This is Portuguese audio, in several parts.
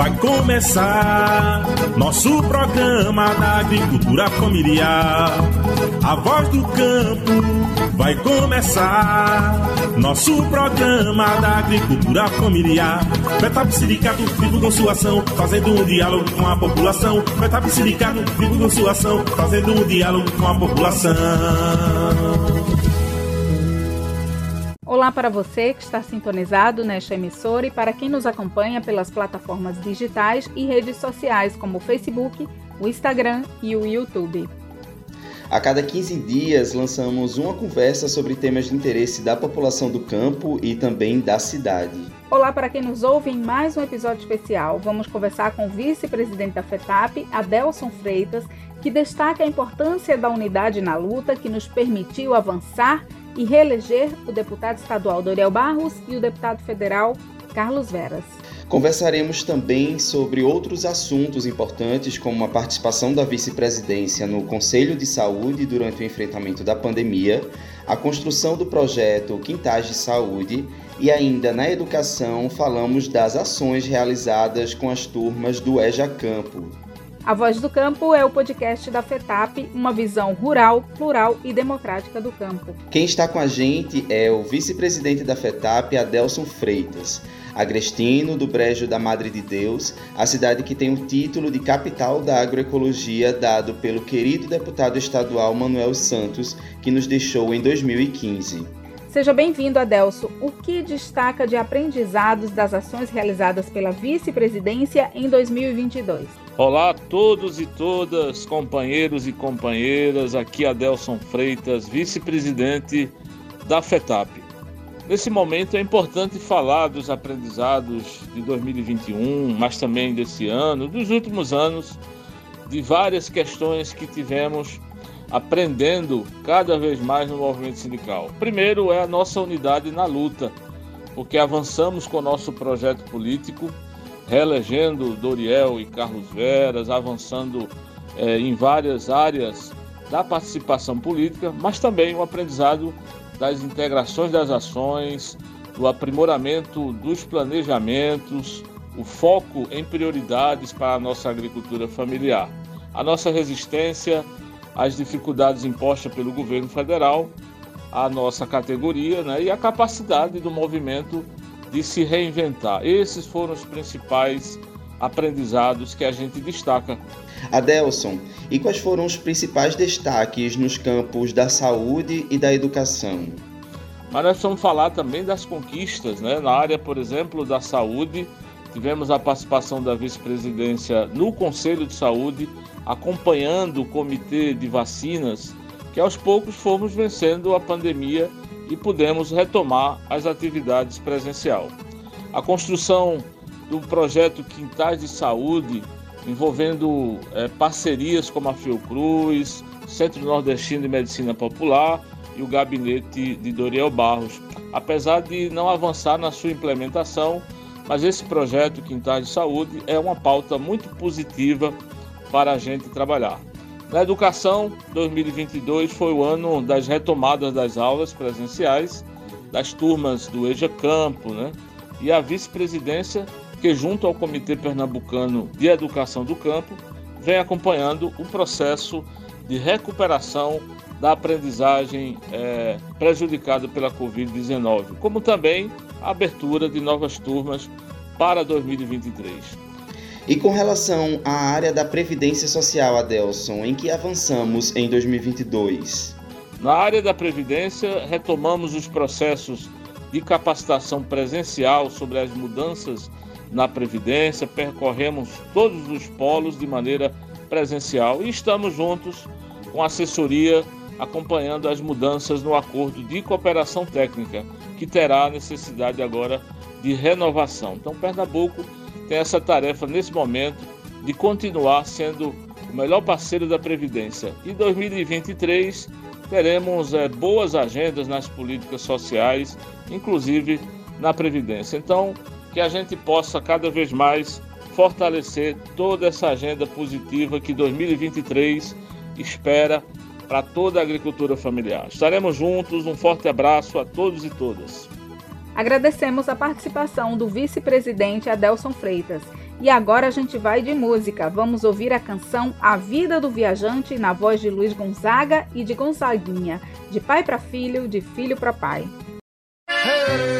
vai começar. Nosso programa da agricultura familiar. A voz do campo vai começar. Nosso programa da agricultura familiar. Metap Sindicato vivo com sua ação, fazendo um diálogo com a população. Metap Sindicato vivo com sua ação, fazendo um diálogo com a população. Olá para você que está sintonizado nesta emissora e para quem nos acompanha pelas plataformas digitais e redes sociais como o Facebook, o Instagram e o YouTube. A cada 15 dias lançamos uma conversa sobre temas de interesse da população do campo e também da cidade. Olá para quem nos ouve em mais um episódio especial. Vamos conversar com o vice-presidente da FETAP, Adelson Freitas, que destaca a importância da unidade na luta que nos permitiu avançar e reeleger o deputado estadual Doriel Barros e o deputado federal Carlos Veras. Conversaremos também sobre outros assuntos importantes, como a participação da vice-presidência no Conselho de Saúde durante o enfrentamento da pandemia, a construção do projeto Quintais de Saúde e ainda na educação falamos das ações realizadas com as turmas do EJA Campo, a Voz do Campo é o podcast da FETAP, uma visão rural, plural e democrática do campo. Quem está com a gente é o vice-presidente da FETAP, Adelson Freitas, agrestino do Brejo da Madre de Deus, a cidade que tem o título de capital da agroecologia dado pelo querido deputado estadual Manuel Santos, que nos deixou em 2015. Seja bem-vindo, Adelso. O que destaca de aprendizados das ações realizadas pela vice-presidência em 2022? Olá a todos e todas, companheiros e companheiras. Aqui Adelson Freitas, vice-presidente da FETAP. Nesse momento é importante falar dos aprendizados de 2021, mas também desse ano, dos últimos anos, de várias questões que tivemos aprendendo cada vez mais no movimento sindical. Primeiro é a nossa unidade na luta, porque avançamos com o nosso projeto político reelegendo Doriel e Carlos Veras, avançando é, em várias áreas da participação política, mas também o aprendizado das integrações das ações, do aprimoramento dos planejamentos, o foco em prioridades para a nossa agricultura familiar. A nossa resistência às dificuldades impostas pelo governo federal, a nossa categoria né, e a capacidade do movimento de se reinventar. Esses foram os principais aprendizados que a gente destaca. Adelson, e quais foram os principais destaques nos campos da saúde e da educação? Mas nós vamos falar também das conquistas, né? Na área, por exemplo, da saúde, tivemos a participação da vice-presidência no Conselho de Saúde, acompanhando o comitê de vacinas, que aos poucos fomos vencendo a pandemia e pudemos retomar as atividades presencial. A construção do projeto Quintais de Saúde, envolvendo é, parcerias como a Fiocruz, Centro Nordestino de Medicina Popular e o gabinete de Doriel Barros. Apesar de não avançar na sua implementação, mas esse projeto Quintais de Saúde é uma pauta muito positiva para a gente trabalhar. Na educação, 2022 foi o ano das retomadas das aulas presenciais, das turmas do EJA Campo, né? E a vice-presidência, que junto ao Comitê Pernambucano de Educação do Campo, vem acompanhando o processo de recuperação da aprendizagem é, prejudicada pela Covid-19, como também a abertura de novas turmas para 2023. E com relação à área da Previdência Social, Adelson, em que avançamos em 2022? Na área da Previdência, retomamos os processos de capacitação presencial sobre as mudanças na Previdência, percorremos todos os polos de maneira presencial e estamos juntos com assessoria acompanhando as mudanças no acordo de cooperação técnica, que terá necessidade agora de renovação. Então, Pernambuco tem essa tarefa nesse momento de continuar sendo o melhor parceiro da Previdência. E 2023 teremos é, boas agendas nas políticas sociais, inclusive na Previdência. Então, que a gente possa cada vez mais fortalecer toda essa agenda positiva que 2023 espera para toda a agricultura familiar. Estaremos juntos, um forte abraço a todos e todas. Agradecemos a participação do vice-presidente Adelson Freitas. E agora a gente vai de música. Vamos ouvir a canção A Vida do Viajante na voz de Luiz Gonzaga e de Gonzaguinha, de pai para filho, de filho para pai. onde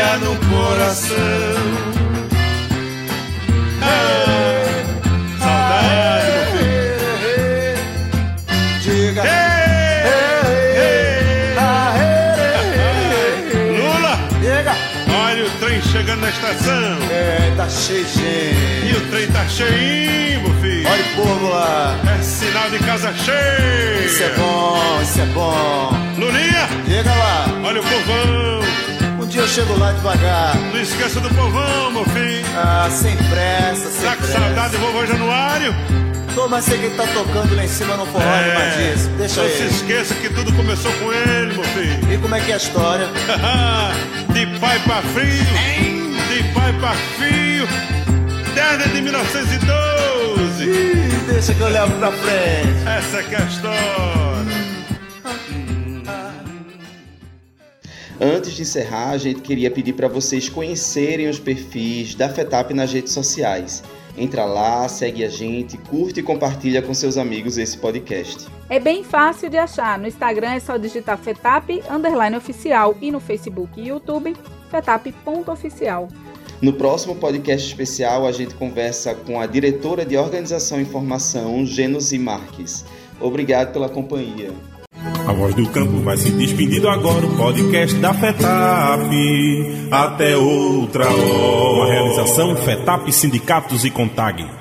Alegria no coração. Saudade, meu filho. Diga. Lula! Diga. Olha o trem chegando na estação. É, tá cheio de gente. E o trem tá cheinho, meu filho. Olha o povo lá. É sinal de casa cheia. Isso é bom, isso é bom. Luninha. Chega lá. Olha o povão. Dia eu chego lá devagar. Não esqueça do povão, meu filho. Ah, sem pressa, sem tá pressa. com saudade do vovô Januário? Tô, mas sei que ele tá tocando lá em cima no forró é, Matias. Deixa não ele. Se esqueça que tudo começou com ele, meu filho. E como é que é a história? de pai pra filho. De pai pra filho. Desde 1912. Ih, deixa que eu levo pra frente. Essa é, é a história. Antes de encerrar, a gente queria pedir para vocês conhecerem os perfis da FETAP nas redes sociais. Entra lá, segue a gente, curte e compartilha com seus amigos esse podcast. É bem fácil de achar. No Instagram é só digitar FETAP underline oficial e no Facebook e YouTube fetap.oficial. No próximo podcast especial, a gente conversa com a diretora de Organização e Informação, Genusi Marques. Obrigado pela companhia. A voz do campo vai se despedindo agora, o podcast da FETAP. Até outra hora. Uma realização FETAP Sindicatos e Contag.